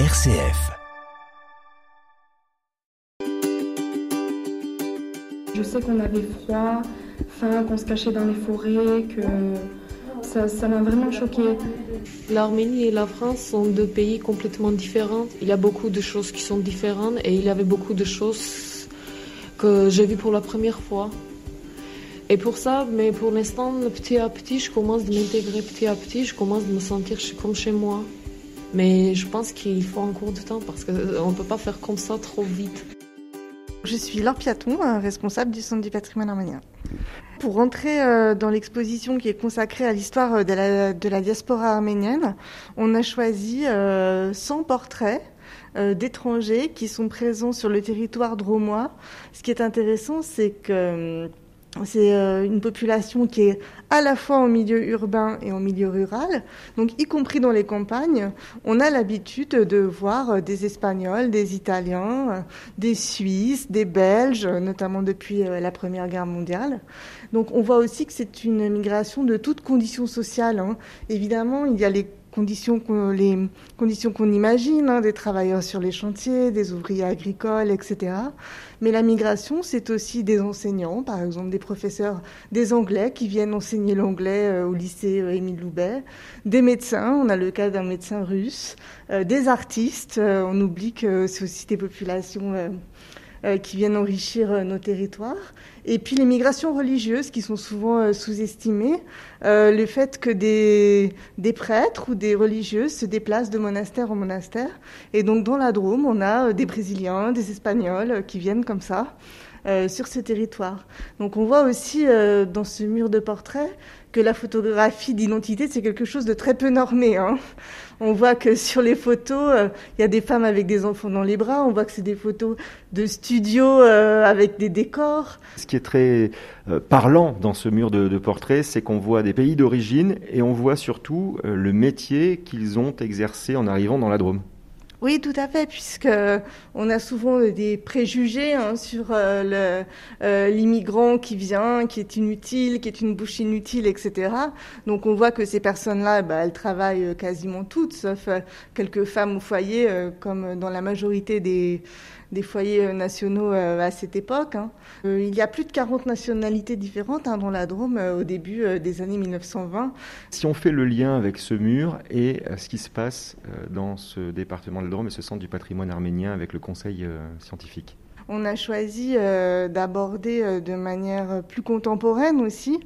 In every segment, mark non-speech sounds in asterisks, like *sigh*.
RCF. Je sais qu'on avait froid, faim, qu'on se cachait dans les forêts, que ça ça m'a vraiment choqué. L'Arménie et la France sont deux pays complètement différents. Il y a beaucoup de choses qui sont différentes et il y avait beaucoup de choses que j'ai vues pour la première fois. Et pour ça, mais pour l'instant, petit à petit, je commence de m'intégrer petit à petit, je commence de me sentir comme chez moi. Mais je pense qu'il faut encore du temps parce qu'on ne peut pas faire comme ça trop vite. Je suis Laure Piaton, responsable du Centre du patrimoine arménien. Pour rentrer euh, dans l'exposition qui est consacrée à l'histoire de la, de la, diaspora arménienne, on a choisi 100 euh, portraits euh, d'étrangers qui sont présents sur le territoire dromois. Ce qui est intéressant, c'est que c'est euh, une population qui est à la fois en milieu urbain et en milieu rural, donc y compris dans les campagnes, on a l'habitude de voir euh, des Espagnols, des Italiens, euh, des Suisses, des Belges, notamment depuis la Première Guerre mondiale. Donc on voit aussi que c'est une migration de toutes conditions sociales. Hein. Évidemment, il y a les conditions qu'on, imagine, hein, des travailleurs sur les chantiers, des ouvriers agricoles, etc. Mais la migration, c'est aussi des enseignants, par exemple des professeurs, des Anglais qui viennent enseigner l'anglais euh, au lycée euh, Émile Loubet, des médecins, on a le cas d'un médecin russe, euh, des artistes, on oublie que c'est aussi des populations euh, qui viennent enrichir euh, nos territoires. Et puis les migrations religieuses qui sont souvent euh, sous-estimées. le fait que des, des prêtres ou des religieuses se déplacent de monastère en monastère. Et donc dans la Drôme, on a des Brésiliens, des Espagnols qui viennent comme ça. sur ce territoire. Donc on voit aussi dans ce mur de portraits que la photographie d'identité, c'est quelque chose de très peu normé. Hein. On voit que sur les photos, euh, il y a des femmes avec des enfants dans les bras. On voit que c'est des photos de studio euh, avec des décors. Ce qui est très euh, parlant dans ce mur de, de portraits, c'est qu'on voit des pays d'origine et on voit surtout le métier qu'ils ont exercé en arrivant dans la Drôme. Oui, tout à fait, puisque on a souvent des préjugés hein, sur euh, euh, l'immigrant qui vient, qui est inutile, qui est une bouche inutile, etc. Donc on voit que ces personnes-là, bah, elles travaillent quasiment toutes, sauf euh, quelques femmes au foyer, comme dans la majorité des des foyers euh, nationaux euh, à cette époque. Hein. Euh, il y a plus de 40 nationalités différentes hein, dans la Drôme au début des années 1920. Si on fait le lien avec ce mur et ce qui se passe dans ce département de la Drôme et ce centre du patrimoine arménien avec le conseil scientifique on a choisi d'aborder de manière plus contemporaine aussi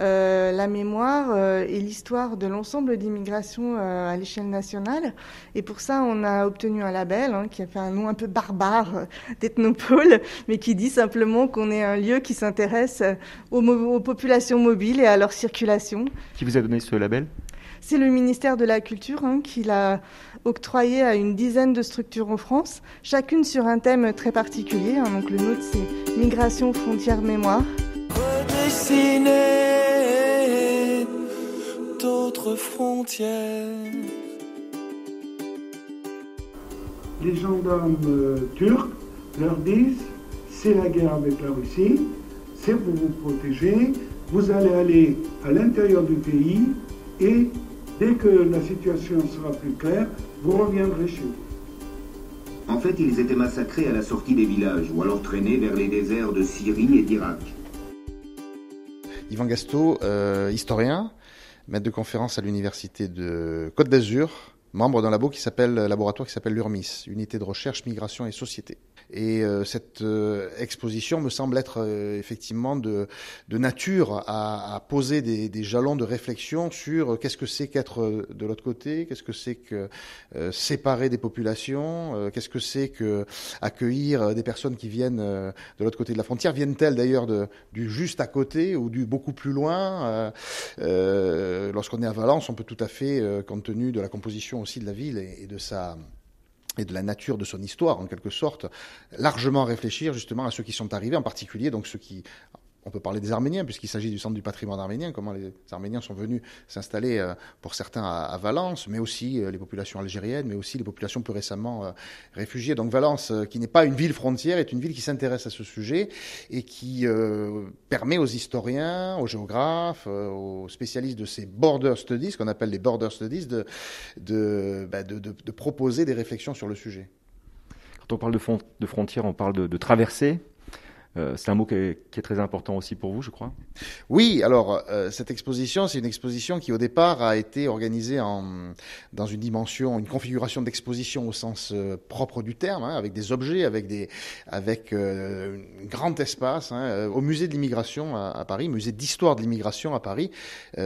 euh, la mémoire euh, et l'histoire de l'ensemble d'immigration euh, à l'échelle nationale. Et pour ça, on a obtenu un label hein, qui a fait un nom un peu barbare d'ethnopole, mais qui dit simplement qu'on est un lieu qui s'intéresse aux populations mobiles et à leur circulation. Qui vous a donné ce label? C'est le ministère de la Culture hein, qui l'a octroyé à une dizaine de structures en France, chacune sur un thème très particulier. Hein. Donc le nôtre, c'est Migration, frontières, mémoire. Redessiner d'autres frontières. Les gendarmes euh, turcs leur disent c'est la guerre avec la Russie, c'est pour vous protéger, vous allez aller à l'intérieur du pays et dès que la situation sera plus claire, vous reviendrez chez vous. En fait, ils étaient massacrés à la sortie des villages ou alors traînés vers les déserts de Syrie et d'Irak. Yvan Gasto, euh, historien, maître de conférence à l'université de Côte d'Azur, membre d'un labo qui s'appelle laboratoire qui s'appelle l'URMIS, unité de recherche migration et société. Et euh, cette euh, exposition me semble être euh, effectivement de, de nature à, à poser des, des, jalons de réflexion sur qu'est-ce que c'est qu'être de l'autre côté, qu'est-ce que c'est que séparer des populations, qu'est-ce que c'est que accueillir des personnes qui viennent de l'autre côté de la frontière, viennent-elles d'ailleurs du juste à côté ou du beaucoup plus loin. Lorsqu'on est à Valence, on peut tout à fait, compte tenu de la composition aussi de la ville et de sa et de la nature de son histoire, en quelque sorte, largement réfléchir justement à ceux qui sont arrivés, en particulier donc ceux qui on peut parler des Arméniens, puisqu'il s'agit du centre du patrimoine arménien, comment les Arméniens sont venus s'installer, euh, pour certains, à, Valence, mais aussi euh, les populations algériennes, mais aussi les populations plus récemment euh, réfugiées. Donc Valence, qui n'est pas une ville frontière, est une ville qui s'intéresse à ce sujet et qui permet aux historiens, aux géographes, aux spécialistes de ces border studies, qu'on appelle les border studies, bah, de, proposer des réflexions sur le sujet. Quand on parle de, de frontières, on parle de, de traversée. Euh, c'est un mot qui est, très important aussi pour vous, je crois. Oui, alors euh, cette exposition, c'est une exposition qui au départ a été organisée en, dans une dimension, une configuration d'exposition au sens euh, propre du terme, hein, avec des objets, avec des, avec un grand espace, hein, au musée de l'immigration à, Paris, musée d'histoire de l'immigration à Paris,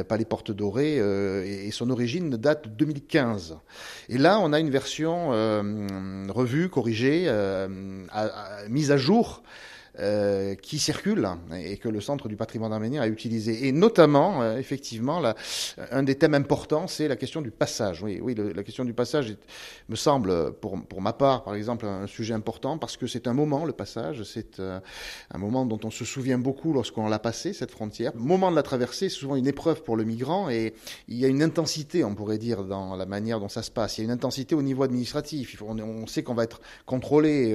pas les Portes Dorées, et, son origine date de 2015. Et là, on a une version revue, corrigée, mise à jour. Euh, qui circulent et que le Centre du patrimoine arménien a utilisé. Et notamment, euh, effectivement, un des thèmes importants, c'est la question du passage. Oui, oui la question du passage me semble, pour, pour ma part, par exemple, un sujet important parce que c'est un moment, le passage, c'est euh, un moment dont on se souvient beaucoup lorsqu'on l'a passé, cette frontière. Le moment de la traversée, c'est souvent une épreuve pour le migrant et il y a une intensité, on pourrait dire, dans la manière dont ça se passe. Il y a une intensité au niveau administratif. On, sait qu'on va être contrôlé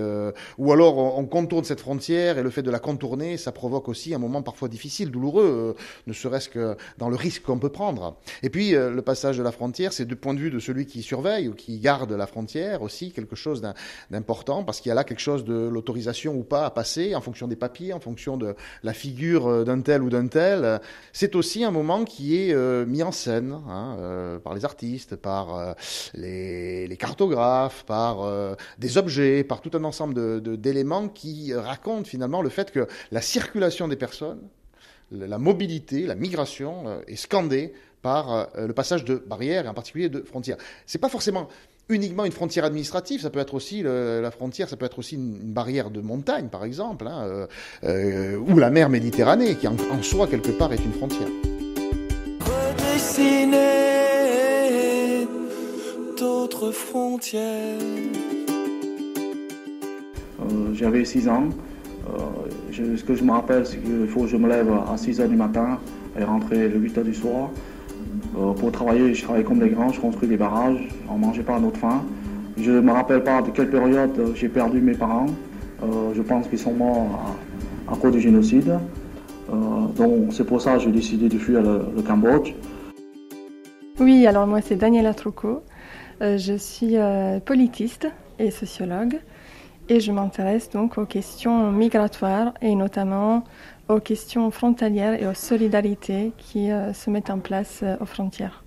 ou alors on contourne cette frontière et le fait de la contourner, ça provoque aussi un moment parfois difficile, douloureux, euh, ne serait-ce que dans le risque qu'on peut prendre. Et puis euh, le passage de la frontière, c'est du point de vue de celui qui surveille ou qui garde la frontière aussi quelque chose d'important parce qu'il y a là quelque chose de l'autorisation ou pas à passer en fonction des papiers, en fonction de la figure euh, d'un tel ou d'un tel. C'est aussi un moment qui est mis en scène hein, par les artistes, par les, cartographes, par des objets, par tout un ensemble d'éléments qui racontent finalement le fait que la circulation des personnes, la mobilité, la migration euh, est scandée par euh, le passage de barrières et en particulier de frontières. C'est pas forcément uniquement une frontière administrative, ça peut être aussi la frontière, ça peut être aussi une, barrière de montagne par exemple, hein, euh, ou la mer Méditerranée qui en, soi quelque part est une frontière. Redessiner d'autres frontières. J'avais 6 ans. Euh, ce que je me rappelle, c'est qu'il faut que je me lève à 6 h du matin et rentrer le 8 h du soir. Euh, pour travailler, je travaille comme des grands, je construis des barrages, on ne mangeait pas à notre faim. Je ne me rappelle pas de quelle période j'ai perdu mes parents. Euh, je pense qu'ils sont morts à, cause du génocide. donc c'est pour ça que j'ai décidé de fuir le, Cambodge. Oui, alors moi c'est Daniela Trucco. je suis politiste et sociologue et je m'intéresse donc aux questions migratoires et notamment aux questions frontalières et aux solidarités qui euh, se mettent en place euh, aux frontières.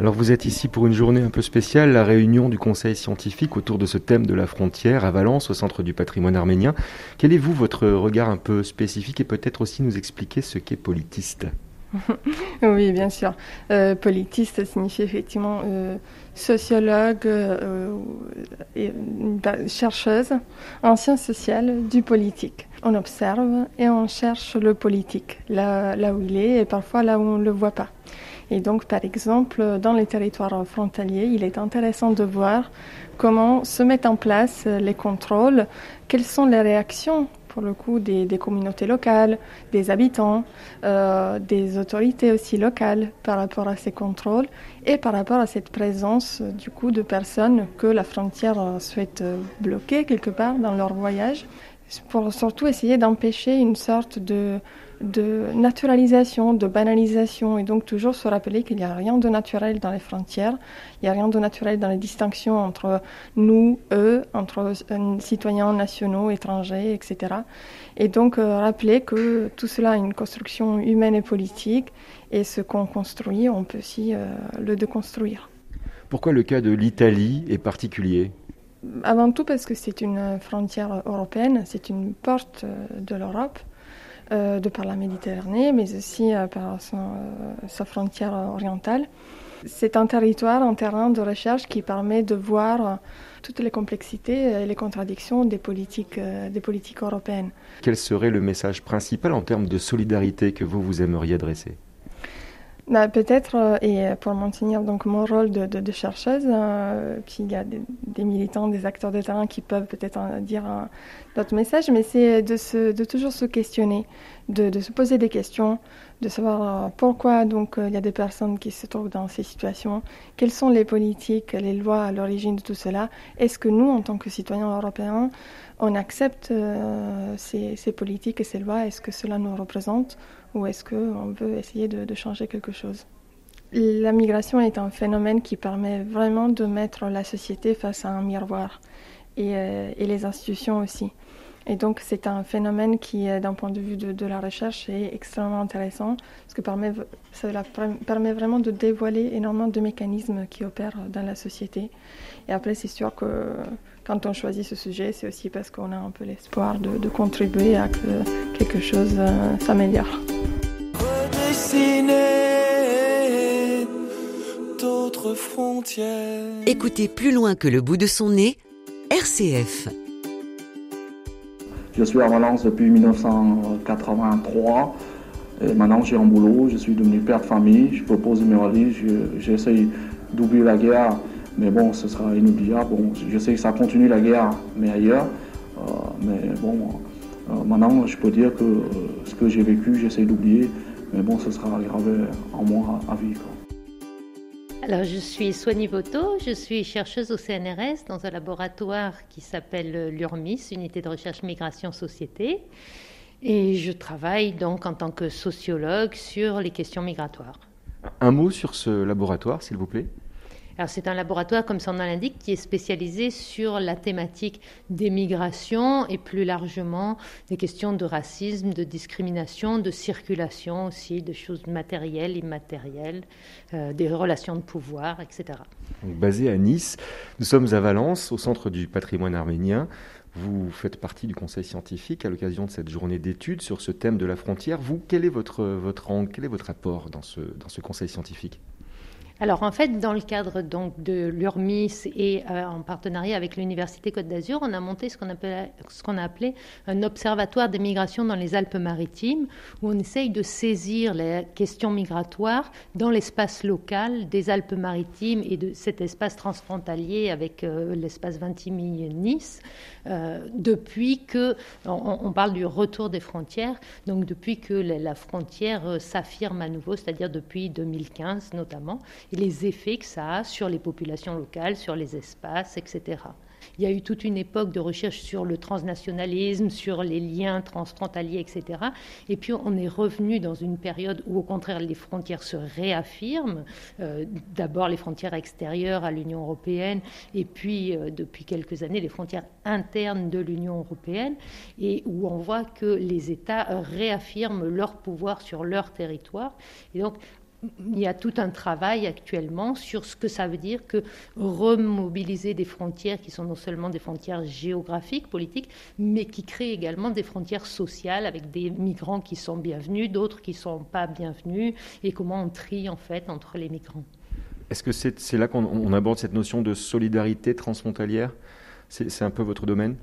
Alors vous êtes ici pour une journée un peu spéciale, la réunion du conseil scientifique autour de ce thème de la frontière à Valence, au centre du patrimoine arménien. Quel est vous votre regard un peu spécifique et peut-être aussi nous expliquer ce qu'est politiste *laughs* oui, bien sûr. Euh, politiste signifie effectivement euh, sociologue, euh, et, chercheuse en sciences sociales du politique. On observe et on cherche le politique, là, là où il est et parfois là où on ne le voit pas. Et donc, par exemple, dans les territoires frontaliers, il est intéressant de voir comment se mettent en place les contrôles, quelles sont les réactions pour le coup des, communautés locales, des habitants, euh, des autorités aussi locales par rapport à ces contrôles et par rapport à cette présence du coup de personnes que la frontière souhaite bloquer quelque part dans leur voyage pour surtout essayer d'empêcher une sorte de de naturalisation, de banalisation, et donc toujours se rappeler qu'il n'y a rien de naturel dans les frontières, il n'y a rien de naturel dans les distinctions entre nous, eux, entre euh, citoyens nationaux, étrangers, etc. Et donc euh, rappeler que tout cela est une construction humaine et politique, et ce qu'on construit, on peut aussi euh, le déconstruire. Pourquoi le cas de l'Italie est particulier? Avant tout parce que c'est une frontière européenne, c'est une porte de l'Europe. Euh, de par la Méditerranée, mais aussi euh, par euh, sa frontière orientale. C'est un territoire, un terrain de recherche qui permet de voir toutes les complexités et les contradictions des politiques, des politiques européennes. Quel serait le message principal en termes de solidarité que vous, vous aimeriez adresser bah, Peut-être, euh, et pour maintenir donc mon rôle de, chercheuse, euh, puis il y a des, militants, des acteurs de terrain qui peuvent peut-être dire d'autres messages, mais c'est de, de toujours se questionner, de, se poser des questions, de savoir pourquoi donc il y a des personnes qui se trouvent dans ces situations, quelles sont les politiques, les lois à l'origine de tout cela, est-ce que nous, en tant que citoyens européens, on accepte ces, ces politiques et ces lois, est-ce que cela nous représente ou est-ce qu'on veut essayer de, changer quelque chose? La migration est un phénomène qui permet vraiment de mettre la société face à un miroir et, euh, les institutions aussi. Et donc c'est un phénomène qui, euh, d'un point de vue de, la recherche, est extrêmement intéressant parce que permet, cela permet vraiment de dévoiler énormément de mécanismes qui opèrent dans la société. Et après, c'est sûr que quand on choisit ce sujet, c'est aussi parce qu'on a un peu l'espoir de, contribuer à que quelque chose euh, s'améliore. d'autres frontières. Écoutez plus loin que le bout de son nez, RCF. Je suis à Valence depuis 1983. Et maintenant, j'ai un boulot, je suis devenu père de famille, je peux poser mes valises, j'essaye d'oublier la guerre mais bon, ce sera inoubliable. Bon, je sais que ça continue la guerre, mais ailleurs. Euh, mais bon, euh, maintenant, je peux dire que euh, ce que j'ai vécu, j'essaie d'oublier. Mais bon, ce sera gravé en moi à, vie. Alors, je suis Soigny Voto, je suis chercheuse au CNRS dans un laboratoire qui s'appelle l'URMIS, Unité de recherche migration société. Et je travaille donc en tant que sociologue sur les questions migratoires. Un mot sur ce laboratoire, s'il vous plaît c'est un laboratoire, comme son nom l'indique, qui est spécialisé sur la thématique des migrations et plus largement des questions de racisme, de discrimination, de circulation aussi, de choses matérielles, immatérielles, euh, des relations de pouvoir, etc. basé à Nice, nous sommes à Valence, au centre du patrimoine arménien. Vous faites partie du conseil scientifique à l'occasion de cette journée d'études sur ce thème de la frontière. Vous, quel est votre, votre rang, quel est votre apport dans ce, dans ce conseil scientifique? Alors en fait, dans le cadre donc de l'URMIS et euh, en partenariat avec l'Université Côte d'Azur, on a monté ce qu'on a appelé un observatoire des migrations dans les Alpes-Maritimes, où on essaye de saisir les questions migratoires dans l'espace local des Alpes-Maritimes et de cet espace transfrontalier avec euh, l'espace Vintimille-Nice, euh, depuis que, on, parle du retour des frontières, donc depuis que la frontière s'affirme à nouveau, c'est-à-dire depuis 2015 notamment et les effets que ça a sur les populations locales, sur les espaces, etc. Il y a eu toute une époque de recherche sur le transnationalisme, sur les liens transfrontaliers, etc. Et puis on est revenu dans une période où au contraire les frontières se réaffirment. Euh, d'abord les frontières extérieures à l'Union européenne et puis euh, depuis quelques années les frontières internes de l'Union européenne et où on voit que les États réaffirment leur pouvoir sur leur territoire. Et donc il y a tout un travail actuellement sur ce que ça veut dire que remobiliser des frontières qui sont non seulement des frontières géographiques, politiques, mais qui créent également des frontières sociales avec des migrants qui sont bienvenus, d'autres qui ne sont pas bienvenus, et comment on trie en fait entre les migrants. Est-ce que c'est là qu'on aborde cette notion de solidarité transfrontalière? C'est un peu votre domaine?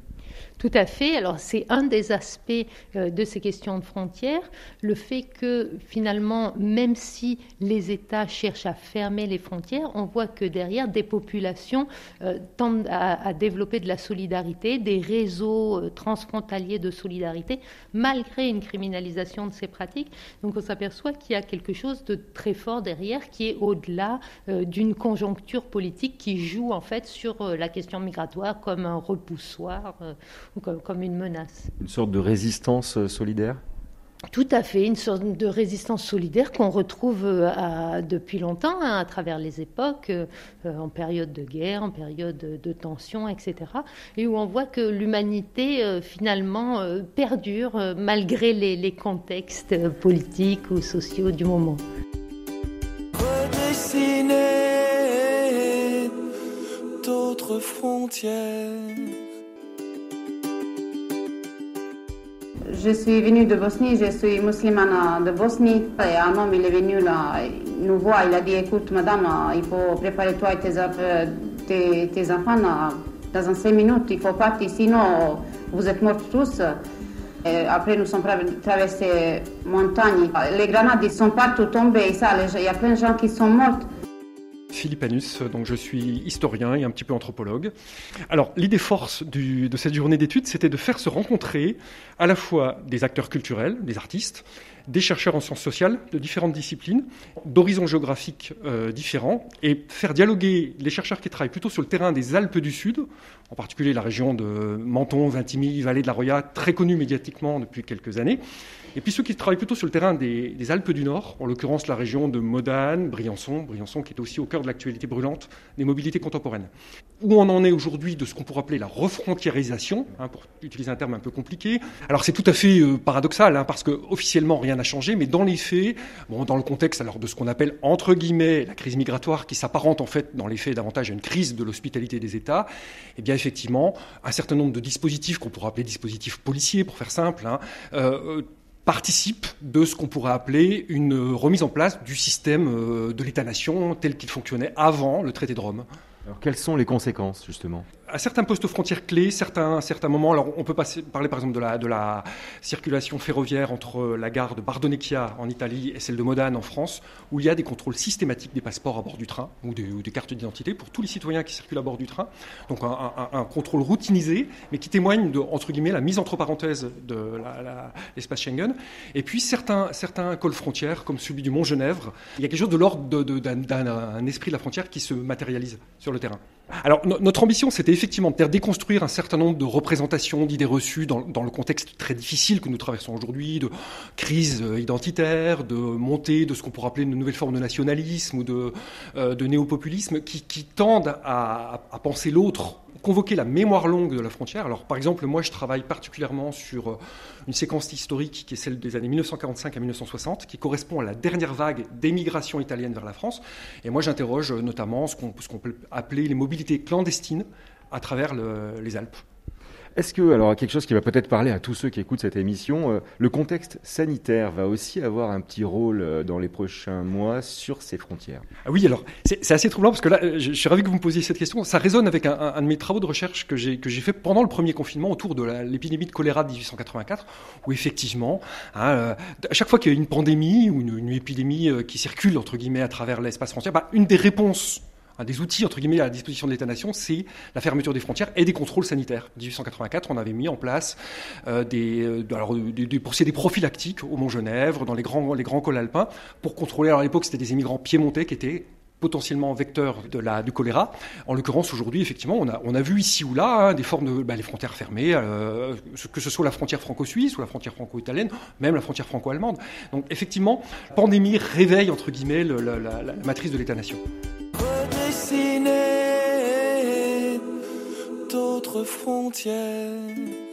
Tout à fait. Alors c'est un des aspects euh, de ces questions de frontières, le fait que finalement, même si les États cherchent à fermer les frontières, on voit que derrière, des populations euh, tendent à, développer de la solidarité, des réseaux euh, transfrontaliers de solidarité, malgré une criminalisation de ces pratiques. Donc on s'aperçoit qu'il y a quelque chose de très fort derrière, qui est au-delà d'une conjoncture politique qui joue en fait sur la question migratoire comme un repoussoir comme, une menace. Une sorte de résistance euh, solidaire? Tout à fait, une sorte de résistance solidaire qu'on retrouve euh, depuis longtemps hein, à travers les époques, euh, en période de guerre, en période de, tension, etc. Et où on voit que l'humanité finalement perdure malgré les, les, contextes politiques ou sociaux du moment. Redessiner d'autres frontières. Je suis venue de Bosnie, je suis musulmane de Bosnie. Et un homme, il est venu là, nous voir, il a dit Écoute, madame, il faut préparer toi et tes, tes, enfants dans 5 minutes, il faut partir, sinon vous êtes morts tous. Après, nous sommes traversés montagne. Les grenades, ils sont partout tombés. Ça, il y a plein de gens qui sont morts. Philippe Anus, donc je suis historien et un petit peu anthropologue. Alors, l'idée force de cette journée d'études, c'était de faire se rencontrer à la fois des acteurs culturels, des artistes, des chercheurs en sciences sociales de différentes disciplines, d'horizons géographiques euh, différents, et faire dialoguer les chercheurs qui travaillent plutôt sur le terrain des Alpes du Sud, en particulier la région de Menton, Vintimille, Vallée de la Roya, très connue médiatiquement depuis quelques années, et puis ceux qui travaillent plutôt sur le terrain des, Alpes du Nord, en l'occurrence la région de Modane, Briançon, Briançon qui est aussi au cœur de l'actualité brûlante des mobilités contemporaines. Où on en est aujourd'hui de ce qu'on pourrait appeler la refrontiérisation, hein, pour utiliser un terme un peu compliqué? Alors c'est tout à fait euh, paradoxal, hein, parce que officiellement rien n'a changé, mais dans les faits, dans le contexte alors de ce qu'on appelle entre guillemets la crise migratoire, qui s'apparente en fait dans les faits davantage à une crise de l'hospitalité des États, eh bien effectivement un certain nombre de dispositifs qu'on pourrait appeler dispositifs policiers, pour faire simple, hein, euh, participe de ce qu'on pourrait appeler une remise en place du système euh, de l'État-nation tel qu'il fonctionnait avant le traité de Rome. Alors quelles sont les conséquences justement? À certains postes frontières clés, certains, certains moments, alors on peut parler par exemple de la, de la circulation ferroviaire entre la gare de Bardonecchia en Italie et celle de Modane en France, où il y a des contrôles systématiques des passeports à bord du train ou des, cartes d'identité pour tous les citoyens qui circulent à bord du train. Donc un, contrôle routinisé, mais qui témoigne de, entre guillemets, la mise entre parenthèses de l'espace Schengen. Et puis certains, certains cols frontières, comme celui du Mont-Genèvre, il y a quelque chose de l'ordre d'un esprit de la frontière qui se matérialise sur le terrain. Alors notre ambition, c'était effectivement de déconstruire un certain nombre de représentations, d'idées reçues dans, le contexte très difficile que nous traversons aujourd'hui, de crise euh, identitaire, de montée de ce qu'on pourrait appeler une nouvelle forme de nationalisme ou de, euh, néopopulisme, qui, tendent à penser l'autre convoquer la mémoire longue de la frontière. Alors, par exemple, moi, je travaille particulièrement sur euh, une séquence historique qui est celle des années 1945 à 1960, qui correspond à la dernière vague d'émigration italienne vers la France. Et moi, j'interroge euh, notamment ce qu'on peut appeler les mobilités clandestines à travers les Alpes. Est-ce que, alors quelque chose qui va peut-être parler à tous ceux qui écoutent cette émission, euh, le contexte sanitaire va aussi avoir un petit rôle euh, dans les prochains mois sur ces frontières? Ah Oui, alors c'est assez troublant parce que là, je, suis ravi que vous me posiez cette question. Ça résonne avec un, de mes travaux de recherche que j'ai fait pendant le premier confinement autour de l'épidémie de choléra de 1884, où effectivement, hein, euh, à chaque fois qu'il y a une pandémie ou une, épidémie qui circule entre guillemets à travers l'espace frontière, bah, une des réponses un des outils entre guillemets à la disposition de l'État-nation, c'est la fermeture des frontières et des contrôles sanitaires. En 1884, on avait mis en place euh, des, euh, alors, des, des, procédés prophylactiques au Mont-Genèvre, dans les grands, cols alpins, pour contrôler. Alors à l'époque, c'était des immigrants piémontais qui étaient potentiellement vecteurs de la, du choléra. En l'occurrence, aujourd'hui, effectivement, on a, vu ici ou là hein, des formes de bah, les frontières fermées, euh, que ce soit la frontière franco-suisse ou la frontière franco-italienne, même la frontière franco-allemande. Donc, effectivement, la pandémie réveille, entre guillemets, la matrice de l'État-nation frontières.